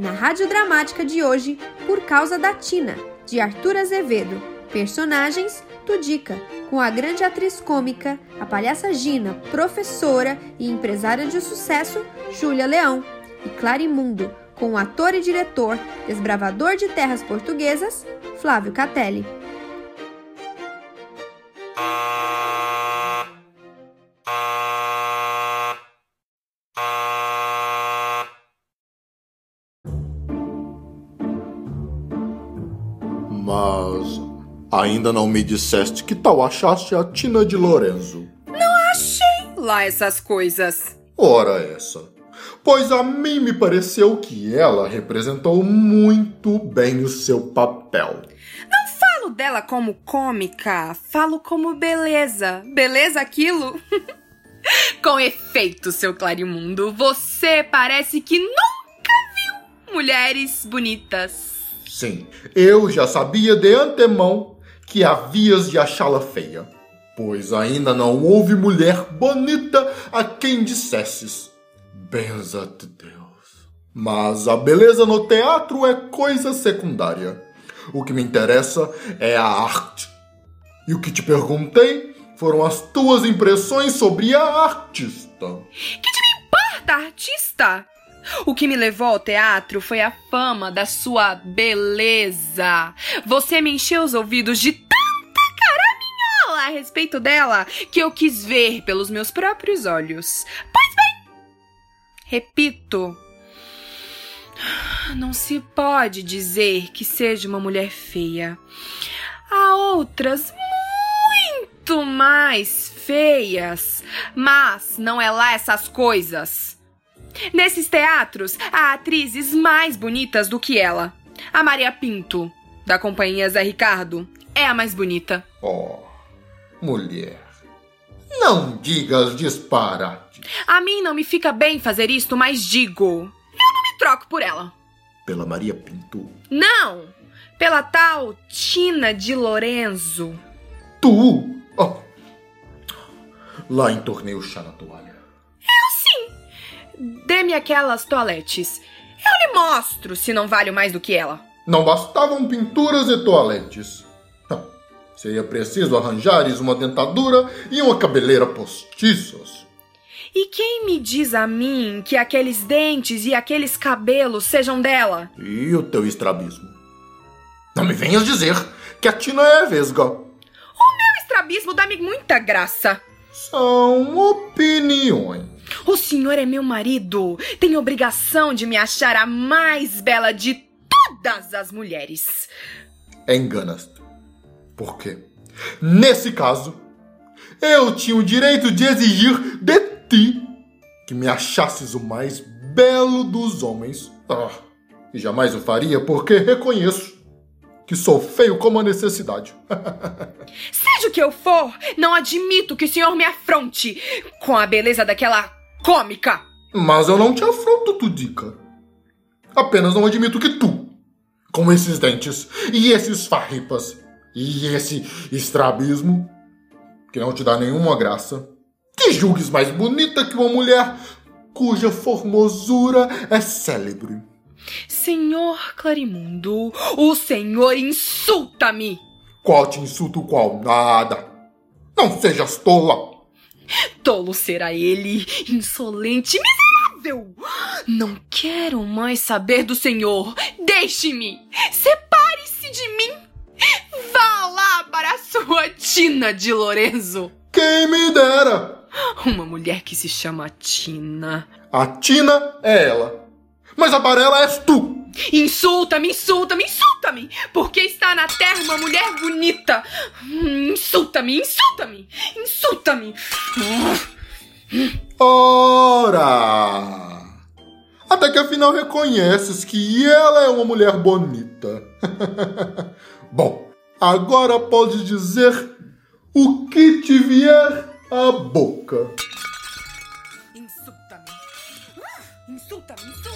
na Rádio Dramática de hoje, Por Causa da Tina, de Arthur Azevedo. Personagens Tudica, com a grande atriz cômica, a palhaça Gina, professora e empresária de sucesso, Júlia Leão. E Clarimundo, com o ator e diretor, desbravador de terras portuguesas, Flávio Catelli. Mas ainda não me disseste que tal achaste a Tina de Lorenzo. Não achei lá essas coisas. Ora essa. Pois a mim me pareceu que ela representou muito bem o seu papel. Não falo dela como cômica, falo como beleza. Beleza aquilo? Com efeito, seu Clarimundo, você parece que nunca viu mulheres bonitas. Sim, eu já sabia de antemão que havias de achá-la feia, pois ainda não houve mulher bonita a quem dissesses: Benza-te Deus. Mas a beleza no teatro é coisa secundária. O que me interessa é a arte. E o que te perguntei foram as tuas impressões sobre a artista. Que te me importa, artista? O que me levou ao teatro foi a fama da sua beleza. Você me encheu os ouvidos de tanta caraminhola a respeito dela que eu quis ver pelos meus próprios olhos. Pois bem, repito, não se pode dizer que seja uma mulher feia. Há outras muito mais feias, mas não é lá essas coisas. Nesses teatros, há atrizes mais bonitas do que ela. A Maria Pinto, da companhia Zé Ricardo, é a mais bonita. Oh, mulher, não digas disparate. A mim não me fica bem fazer isto, mas digo. Eu não me troco por ela. Pela Maria Pinto? Não! Pela tal Tina de Lorenzo. Tu? Oh. Lá entornei o chá na toalha. Dê-me aquelas toaletes. Eu lhe mostro se não valho mais do que ela. Não bastavam pinturas e toaletes. Não. Seria preciso arranjares uma dentadura e uma cabeleira postiças. E quem me diz a mim que aqueles dentes e aqueles cabelos sejam dela? E o teu estrabismo? Não me venhas dizer que a Tina é vesga. O meu estrabismo dá-me muita graça. São opiniões. O senhor é meu marido. Tem obrigação de me achar a mais bela de todas as mulheres. Enganas-te. Por quê? Nesse caso, eu tinha o direito de exigir de ti que me achasses o mais belo dos homens. Ah, e jamais o faria porque reconheço que sou feio como a necessidade. Seja o que eu for, não admito que o senhor me afronte com a beleza daquela cômica. Mas eu não te afronto, Tudica. Apenas não admito que tu, com esses dentes e esses farripas e esse estrabismo, que não te dá nenhuma graça, te julgues mais bonita que uma mulher cuja formosura é célebre. Senhor Clarimundo, o senhor insulta-me! Qual te insulto, qual? Nada. Não sejas tola. Tolo será ele, insolente, miserável! Não quero mais saber do senhor. Deixe-me! Separe-se de mim! Vá lá para a sua Tina de Lorenzo! Quem me dera! Uma mulher que se chama Tina. A Tina é ela. Mas a Barela és tu! Insulta-me, insulta-me, insulta-me! Porque está na terra uma mulher bonita! Insulta-me, insulta-me, insulta-me! Ora! Até que afinal reconheces que ela é uma mulher bonita. Bom, agora podes dizer o que te vier à boca. Insulta-me! Insulta-me, insulta-me!